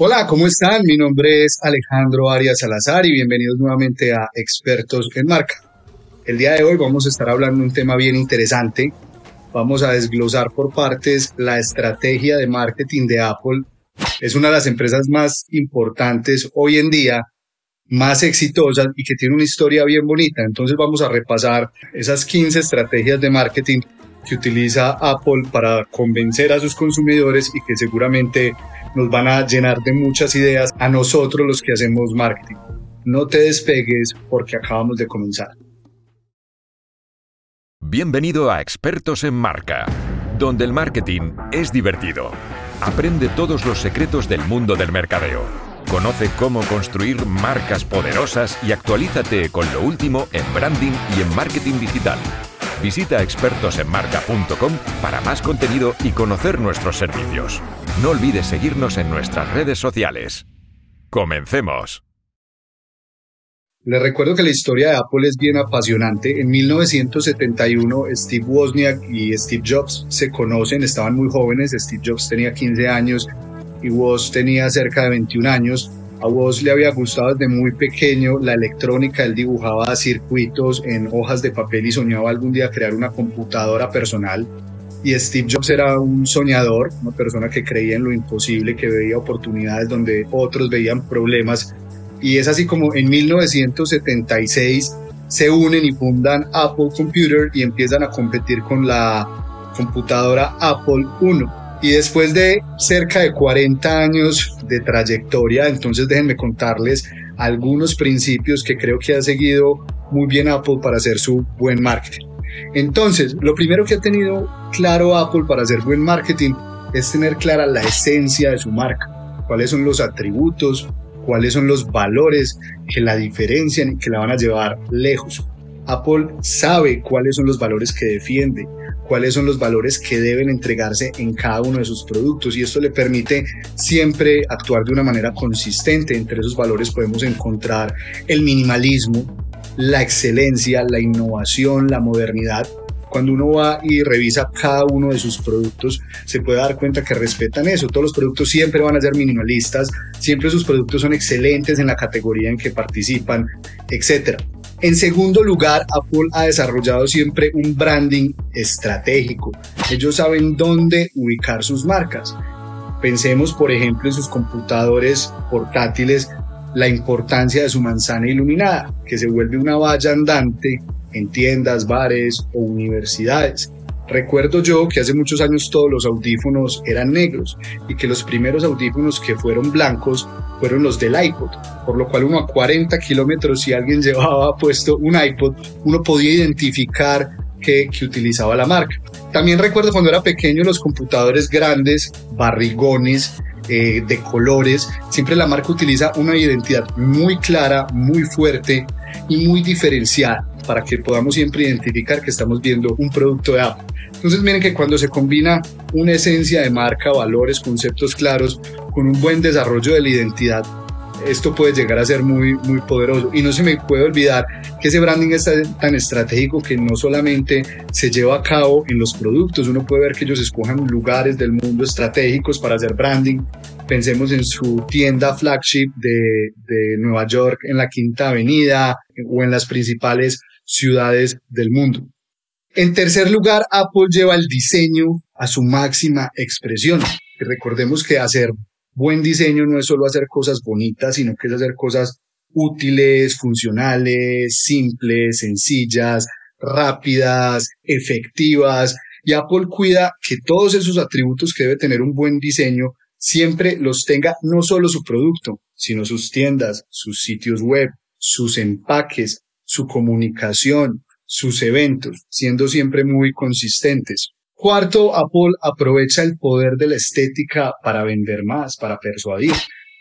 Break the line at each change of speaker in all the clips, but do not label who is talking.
Hola, ¿cómo están? Mi nombre es Alejandro Arias Salazar y bienvenidos nuevamente a Expertos en Marca. El día de hoy vamos a estar hablando de un tema bien interesante. Vamos a desglosar por partes la estrategia de marketing de Apple. Es una de las empresas más importantes hoy en día, más exitosas y que tiene una historia bien bonita. Entonces vamos a repasar esas 15 estrategias de marketing que utiliza Apple para convencer a sus consumidores y que seguramente nos van a llenar de muchas ideas a nosotros los que hacemos marketing. No te despegues porque acabamos de comenzar.
Bienvenido a Expertos en Marca, donde el marketing es divertido. Aprende todos los secretos del mundo del mercadeo. Conoce cómo construir marcas poderosas y actualízate con lo último en branding y en marketing digital. Visita expertosenmarca.com para más contenido y conocer nuestros servicios. No olvides seguirnos en nuestras redes sociales. Comencemos.
Les recuerdo que la historia de Apple es bien apasionante. En 1971, Steve Wozniak y Steve Jobs se conocen, estaban muy jóvenes. Steve Jobs tenía 15 años y Woz tenía cerca de 21 años. A Woz le había gustado desde muy pequeño la electrónica, él dibujaba circuitos en hojas de papel y soñaba algún día crear una computadora personal. Y Steve Jobs era un soñador, una persona que creía en lo imposible, que veía oportunidades donde otros veían problemas. Y es así como en 1976 se unen y fundan Apple Computer y empiezan a competir con la computadora Apple I y después de cerca de 40 años de trayectoria, entonces déjenme contarles algunos principios que creo que ha seguido muy bien Apple para hacer su buen marketing. Entonces, lo primero que ha tenido claro Apple para hacer buen marketing es tener clara la esencia de su marca, cuáles son los atributos, cuáles son los valores que la diferencian y que la van a llevar lejos. Apple sabe cuáles son los valores que defiende, cuáles son los valores que deben entregarse en cada uno de sus productos y esto le permite siempre actuar de una manera consistente. Entre esos valores podemos encontrar el minimalismo, la excelencia, la innovación, la modernidad. Cuando uno va y revisa cada uno de sus productos, se puede dar cuenta que respetan eso. Todos los productos siempre van a ser minimalistas, siempre sus productos son excelentes en la categoría en que participan, etc. En segundo lugar, Apple ha desarrollado siempre un branding estratégico. Ellos saben dónde ubicar sus marcas. Pensemos, por ejemplo, en sus computadores portátiles, la importancia de su manzana iluminada, que se vuelve una valla andante en tiendas, bares o universidades. Recuerdo yo que hace muchos años todos los audífonos eran negros y que los primeros audífonos que fueron blancos fueron los del iPod, por lo cual uno a 40 kilómetros si alguien llevaba puesto un iPod, uno podía identificar que, utilizaba la marca. También recuerdo cuando era pequeño los computadores grandes, barrigones, eh, de colores, siempre la marca utiliza una identidad muy clara, muy fuerte y muy diferenciada para que podamos siempre identificar que estamos viendo un producto de Apple. Entonces miren que cuando se combina una esencia de marca, valores, conceptos claros, con un buen desarrollo de la identidad, esto puede llegar a ser muy, muy poderoso. Y no se me puede olvidar que ese branding es tan estratégico que no solamente se lleva a cabo en los productos, uno puede ver que ellos escojan lugares del mundo estratégicos para hacer branding. Pensemos en su tienda flagship de, de Nueva York en la Quinta Avenida o en las principales ciudades del mundo. En tercer lugar, Apple lleva el diseño a su máxima expresión. Recordemos que hacer buen diseño no es solo hacer cosas bonitas, sino que es hacer cosas útiles, funcionales, simples, sencillas, rápidas, efectivas. Y Apple cuida que todos esos atributos que debe tener un buen diseño siempre los tenga no solo su producto, sino sus tiendas, sus sitios web, sus empaques, su comunicación, sus eventos, siendo siempre muy consistentes. Cuarto, Apple aprovecha el poder de la estética para vender más, para persuadir.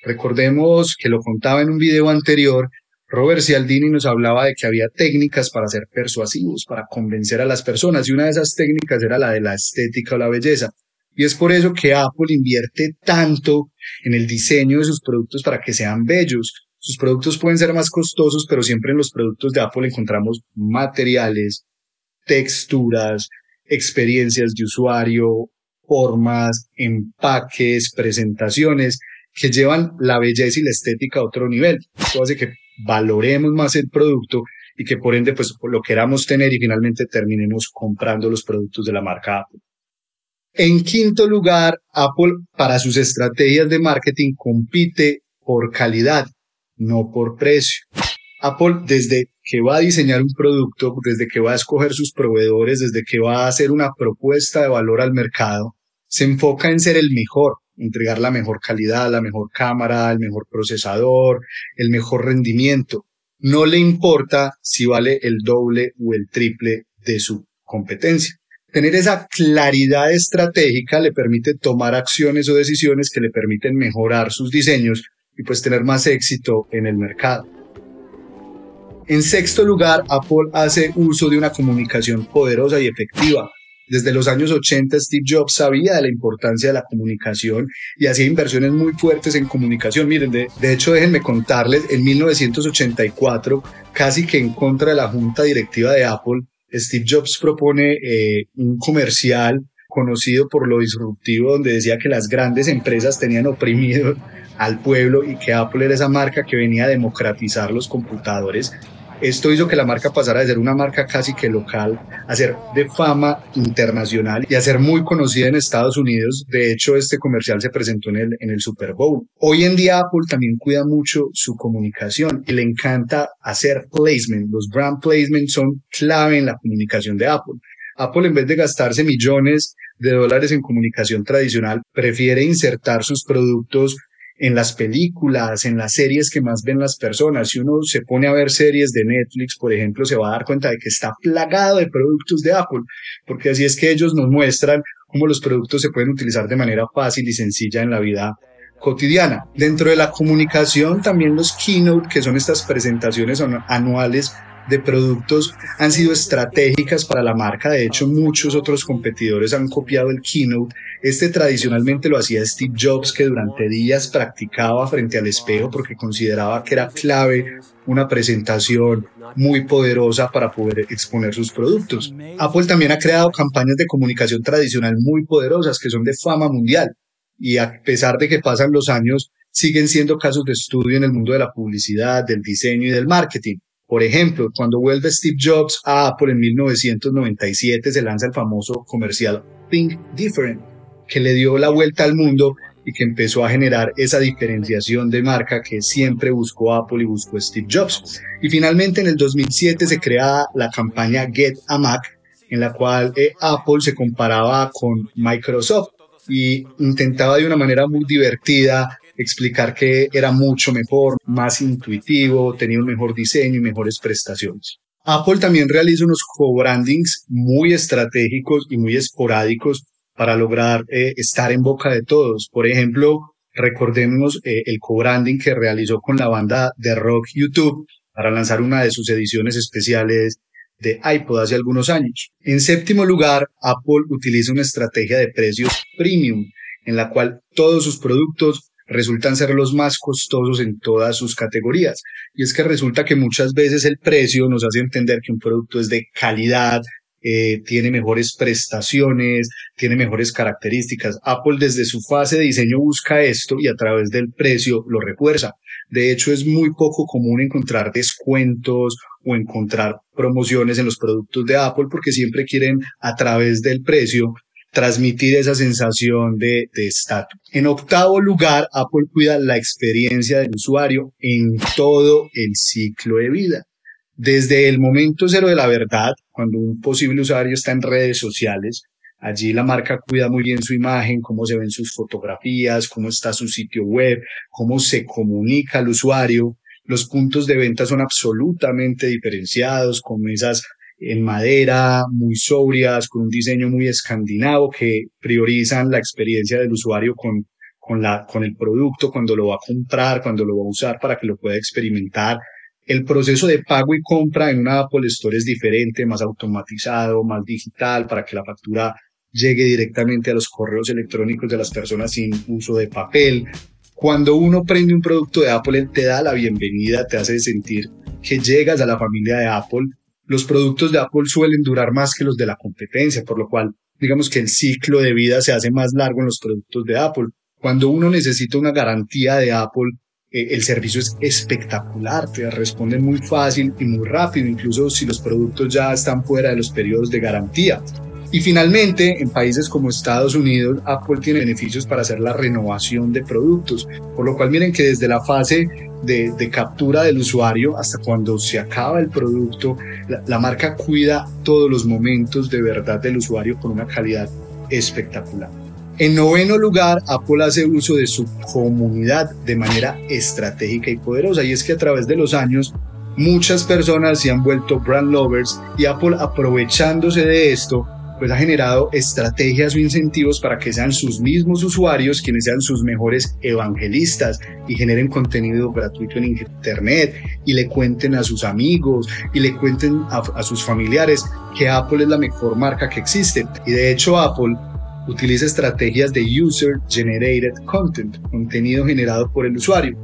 Recordemos que lo contaba en un video anterior, Robert Cialdini nos hablaba de que había técnicas para ser persuasivos, para convencer a las personas, y una de esas técnicas era la de la estética o la belleza. Y es por eso que Apple invierte tanto en el diseño de sus productos para que sean bellos. Sus productos pueden ser más costosos, pero siempre en los productos de Apple encontramos materiales, texturas, experiencias de usuario, formas, empaques, presentaciones que llevan la belleza y la estética a otro nivel. Esto hace que valoremos más el producto y que por ende pues lo queramos tener y finalmente terminemos comprando los productos de la marca Apple. En quinto lugar, Apple para sus estrategias de marketing compite por calidad, no por precio. Apple desde que va a diseñar un producto, desde que va a escoger sus proveedores, desde que va a hacer una propuesta de valor al mercado, se enfoca en ser el mejor, entregar la mejor calidad, la mejor cámara, el mejor procesador, el mejor rendimiento. No le importa si vale el doble o el triple de su competencia. Tener esa claridad estratégica le permite tomar acciones o decisiones que le permiten mejorar sus diseños y pues tener más éxito en el mercado. En sexto lugar, Apple hace uso de una comunicación poderosa y efectiva. Desde los años 80, Steve Jobs sabía de la importancia de la comunicación y hacía inversiones muy fuertes en comunicación. Miren, de, hecho, déjenme contarles, en 1984, casi que en contra de la junta directiva de Apple, Steve Jobs propone eh, un comercial conocido por lo disruptivo, donde decía que las grandes empresas tenían oprimido al pueblo y que Apple era esa marca que venía a democratizar los computadores esto hizo que la marca pasara de ser una marca casi que local a ser de fama internacional y a ser muy conocida en Estados Unidos. De hecho, este comercial se presentó en el, en el Super Bowl. Hoy en día Apple también cuida mucho su comunicación y le encanta hacer placement. Los brand placement son clave en la comunicación de Apple. Apple en vez de gastarse millones de dólares en comunicación tradicional, prefiere insertar sus productos en las películas, en las series que más ven las personas. Si uno se pone a ver series de Netflix, por ejemplo, se va a dar cuenta de que está plagado de productos de Apple, porque así es que ellos nos muestran cómo los productos se pueden utilizar de manera fácil y sencilla en la vida cotidiana. Dentro de la comunicación, también los keynote, que son estas presentaciones anuales de productos han sido estratégicas para la marca. De hecho, muchos otros competidores han copiado el keynote. Este tradicionalmente lo hacía Steve Jobs, que durante días practicaba frente al espejo porque consideraba que era clave una presentación muy poderosa para poder exponer sus productos. Apple también ha creado campañas de comunicación tradicional muy poderosas que son de fama mundial y a pesar de que pasan los años, siguen siendo casos de estudio en el mundo de la publicidad, del diseño y del marketing. Por ejemplo, cuando vuelve Steve Jobs a Apple en 1997 se lanza el famoso comercial Think Different, que le dio la vuelta al mundo y que empezó a generar esa diferenciación de marca que siempre buscó Apple y buscó Steve Jobs. Y finalmente en el 2007 se crea la campaña Get a Mac, en la cual eh, Apple se comparaba con Microsoft y intentaba de una manera muy divertida explicar que era mucho mejor, más intuitivo, tenía un mejor diseño y mejores prestaciones. Apple también realiza unos co-brandings muy estratégicos y muy esporádicos para lograr eh, estar en boca de todos. Por ejemplo, recordemos eh, el co-branding que realizó con la banda de rock YouTube para lanzar una de sus ediciones especiales de iPod hace algunos años. En séptimo lugar, Apple utiliza una estrategia de precios premium en la cual todos sus productos resultan ser los más costosos en todas sus categorías. Y es que resulta que muchas veces el precio nos hace entender que un producto es de calidad, eh, tiene mejores prestaciones, tiene mejores características. Apple desde su fase de diseño busca esto y a través del precio lo refuerza. De hecho, es muy poco común encontrar descuentos o encontrar promociones en los productos de Apple porque siempre quieren a través del precio transmitir esa sensación de estatus. en octavo lugar, Apple cuida la experiencia del usuario en todo el ciclo de vida. Desde el momento cero de la verdad, cuando un posible usuario está en redes sociales, allí la marca cuida muy bien su imagen, cómo se ven sus fotografías, cómo está su sitio web, cómo se comunica al usuario. Los puntos de venta son absolutamente diferenciados, con esas en madera, muy sobrias, con un diseño muy escandinavo que priorizan la experiencia del usuario con, con, la, con el producto, cuando lo va a comprar, cuando lo va a usar para que lo pueda experimentar. El proceso de pago y compra en una Apple Store es diferente, más automatizado, más digital, para que la factura llegue directamente a los correos electrónicos de las personas sin uso de papel. Cuando uno prende un producto de Apple, te da la bienvenida, te hace sentir que llegas a la familia de Apple los productos de Apple suelen durar más que los de la competencia, por lo cual digamos que el ciclo de vida se hace más largo en los productos de Apple. Cuando uno necesita una garantía de Apple, eh, el servicio es espectacular, te responden muy fácil y muy rápido, incluso si los productos ya están fuera de los periodos de garantía. Y finalmente, en países como Estados Unidos, Apple tiene beneficios para hacer la renovación de productos, por lo cual miren que desde la fase de, captura del usuario hasta cuando se acaba el producto, la, la marca cuida todos los momentos de verdad del usuario con una calidad espectacular. En noveno lugar, Apple hace uso de su comunidad de manera estratégica y poderosa, y es que a través de los años muchas personas se han vuelto brand lovers y Apple aprovechándose de esto pues ha generado estrategias o incentivos para que sean sus mismos usuarios quienes sean sus mejores evangelistas y generen contenido gratuito en internet y le cuenten a sus amigos y le cuenten a, sus familiares que Apple es la mejor marca que existe. Y de hecho Apple utiliza estrategias de User Generated Content, contenido generado por el usuario,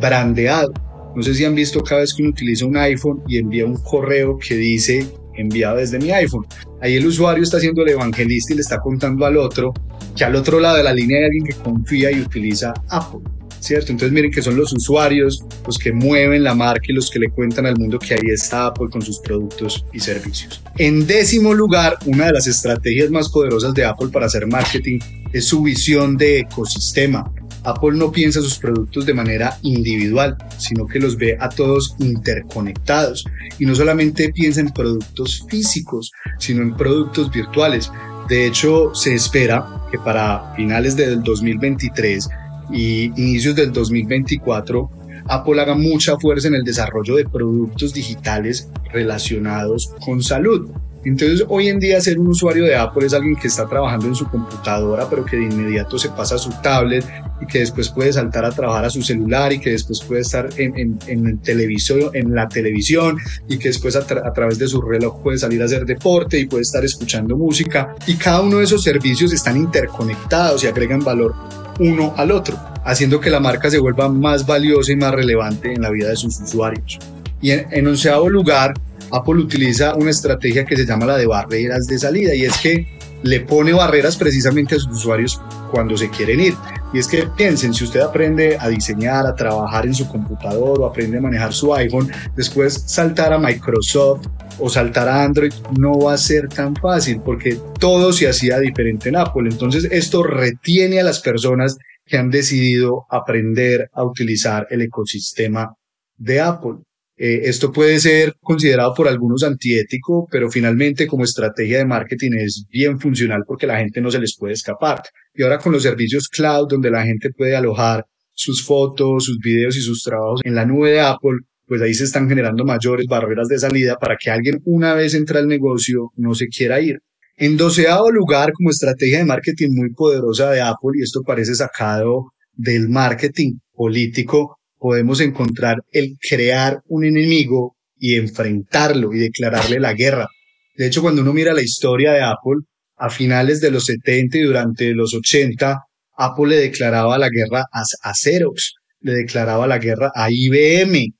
brandeado. No sé si han visto cada vez que uno utiliza un iPhone y envía un correo que dice enviado desde mi iPhone. Ahí el usuario está siendo el evangelista y le está contando al otro que al otro lado de la línea hay alguien que confía y utiliza Apple. ¿Cierto? Entonces miren que son los usuarios los que mueven la marca y los que le cuentan al mundo que ahí está Apple con sus productos y servicios. En décimo lugar, una de las estrategias más poderosas de Apple para hacer marketing es su visión de ecosistema. Apple no piensa sus productos de manera individual, sino que los ve a todos interconectados. Y no solamente piensa en productos físicos, sino en productos virtuales. De hecho, se espera que para finales del 2023 y inicios del 2024, Apple haga mucha fuerza en el desarrollo de productos digitales relacionados con salud. Entonces, hoy en día ser un usuario de Apple es alguien que está trabajando en su computadora, pero que de inmediato se pasa a su tablet y que después puede saltar a trabajar a su celular y que después puede estar en, en, el televisor, en la televisión y que después a, a, través de su reloj puede salir a hacer deporte y puede estar escuchando música. Y cada uno de esos servicios están interconectados y agregan valor uno al otro, haciendo que la marca se vuelva más valiosa y más relevante en la vida de sus usuarios. Y en, en onceavo lugar, Apple utiliza una estrategia que se llama la de barreras de salida y es que le pone barreras precisamente a sus usuarios cuando se quieren ir. Y es que piensen, si usted aprende a diseñar, a trabajar en su computador o aprende a manejar su iPhone, después saltar a Microsoft o saltar a Android no va a ser tan fácil porque todo se hacía diferente en Apple. Entonces esto retiene a las personas que han decidido aprender a utilizar el ecosistema de Apple. Eh, esto puede ser considerado por algunos antiético, pero finalmente como estrategia de marketing es bien funcional porque la gente no se les puede escapar. Y ahora con los servicios cloud, donde la gente puede alojar sus fotos, sus videos y sus trabajos en la nube de Apple, pues ahí se están generando mayores barreras de salida para que alguien una vez entra al negocio no se quiera ir. En doceavo lugar, como estrategia de marketing muy poderosa de Apple, y esto parece sacado del marketing político, podemos encontrar el crear un enemigo y enfrentarlo y declararle la guerra. De hecho, cuando uno mira la historia de Apple, a finales de los 70 y durante los 80, Apple le declaraba la guerra a, Xerox, le declaraba la guerra a IBM.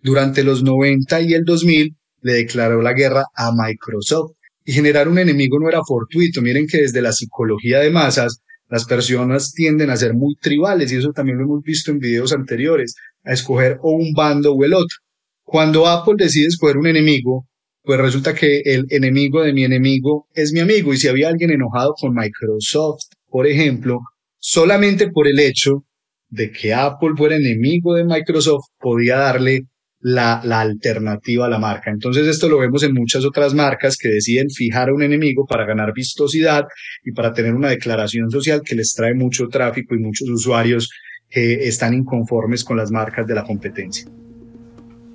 Durante los 90 y el 2000, le declaró la guerra a Microsoft. Y generar un enemigo no era fortuito. Miren que desde la psicología de masas las personas tienden a ser muy tribales y eso también lo hemos visto en videos anteriores, a escoger o un bando o el otro. Cuando Apple decide escoger un enemigo, pues resulta que el enemigo de mi enemigo es mi amigo y si había alguien enojado con Microsoft, por ejemplo, solamente por el hecho de que Apple fuera enemigo de Microsoft, podía darle la, alternativa a la marca. Entonces esto lo vemos en muchas otras marcas que deciden fijar a un enemigo para ganar vistosidad y para tener una declaración social que les trae mucho tráfico y muchos usuarios que están inconformes con las marcas de la competencia.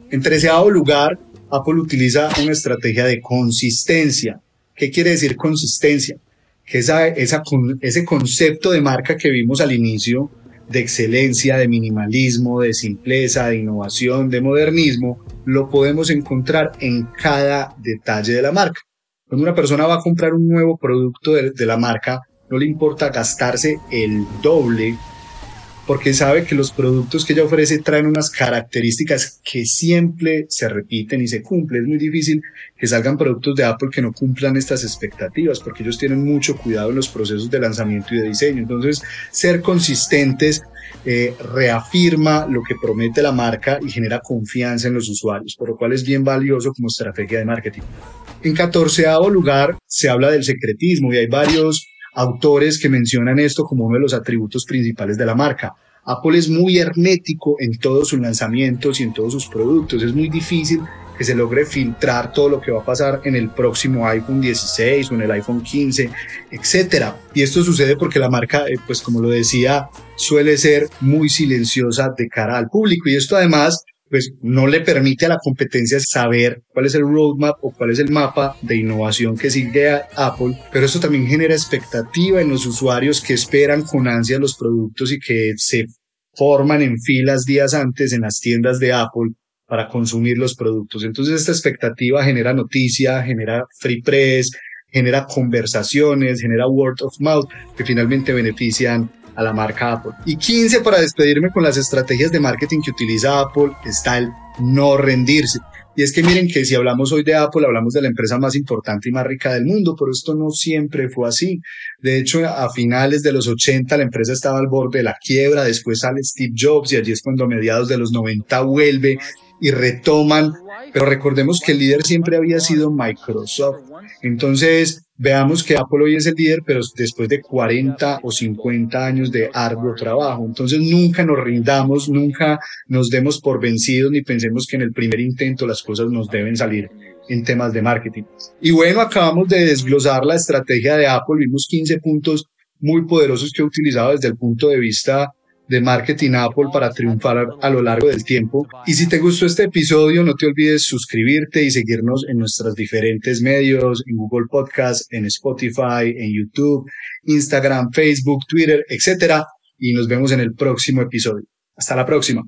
En treceavo lugar, Apple utiliza una estrategia de consistencia. ¿Qué quiere decir consistencia? Que esa, ese concepto de marca que vimos al inicio de excelencia, de minimalismo, de simpleza, de innovación, de modernismo, lo podemos encontrar en cada detalle de la marca. Cuando una persona va a comprar un nuevo producto de, la marca, no le importa gastarse el doble porque sabe que los productos que ella ofrece traen unas características que siempre se repiten y se cumplen. Es muy difícil que salgan productos de Apple que no cumplan estas expectativas, porque ellos tienen mucho cuidado en los procesos de lanzamiento y de diseño. Entonces, ser consistentes eh, reafirma lo que promete la marca y genera confianza en los usuarios, por lo cual es bien valioso como estrategia de marketing. En catorceavo lugar se habla del secretismo y hay varios autores que mencionan esto como uno de los atributos principales de la marca. Apple es muy hermético en todos sus lanzamientos y en todos sus productos. Es muy difícil que se logre filtrar todo lo que va a pasar en el próximo iPhone 16 o en el iPhone 15, etcétera. Y esto sucede porque la marca, eh, pues como lo decía, suele ser muy silenciosa de cara al público y esto además pues no le permite a la competencia saber cuál es el roadmap o cuál es el mapa de innovación que sigue Apple, pero esto también genera expectativa en los usuarios que esperan con ansia los productos y que se forman en filas días antes en las tiendas de Apple para consumir los productos. Entonces esta expectativa genera noticia, genera free press, genera conversaciones, genera word of mouth que finalmente benefician a la marca Apple. Y 15 para despedirme con las estrategias de marketing que utiliza Apple está el no rendirse. Y es que miren que si hablamos hoy de Apple, hablamos de la empresa más importante y más rica del mundo, pero esto no siempre fue así. De hecho, a finales de los 80 la empresa estaba al borde de la quiebra, después sale Steve Jobs y allí es cuando a mediados de los 90 vuelve y retoman, pero recordemos que el líder siempre había sido Microsoft. Entonces, veamos que Apple hoy es el líder, pero después de 40 o 50 años de arduo trabajo. Entonces, nunca nos rindamos, nunca nos demos por vencidos ni pensemos que en el primer intento las cosas nos deben salir en temas de marketing. Y bueno, acabamos de desglosar la estrategia de Apple, vimos 15 puntos muy poderosos que he utilizado desde el punto de vista de marketing Apple para triunfar a lo largo del tiempo. Y si te gustó este episodio, no te olvides suscribirte y seguirnos en nuestros diferentes medios, en Google Podcast, en Spotify, en YouTube, Instagram, Facebook, Twitter, etc. Y nos vemos en el próximo episodio. Hasta la próxima.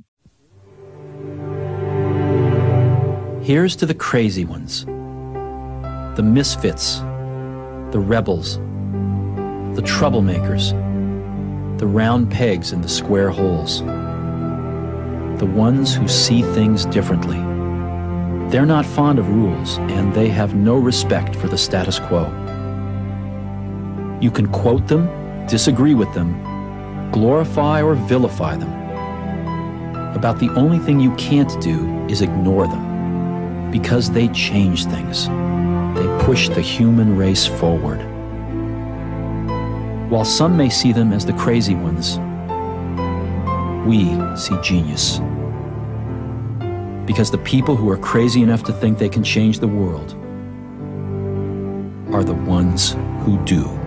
Here's to the crazy ones, the misfits, the rebels, the troublemakers. The round pegs in the square holes. The ones who see things differently. They're not fond of rules, and they have no respect for the status quo. You can quote them, disagree with them, glorify or vilify them. About the only thing you can't do is ignore them, because they change things. They push the human race forward. While some may see them as the crazy ones, we see genius. Because the people who are crazy enough to think they can change the world are the ones who do.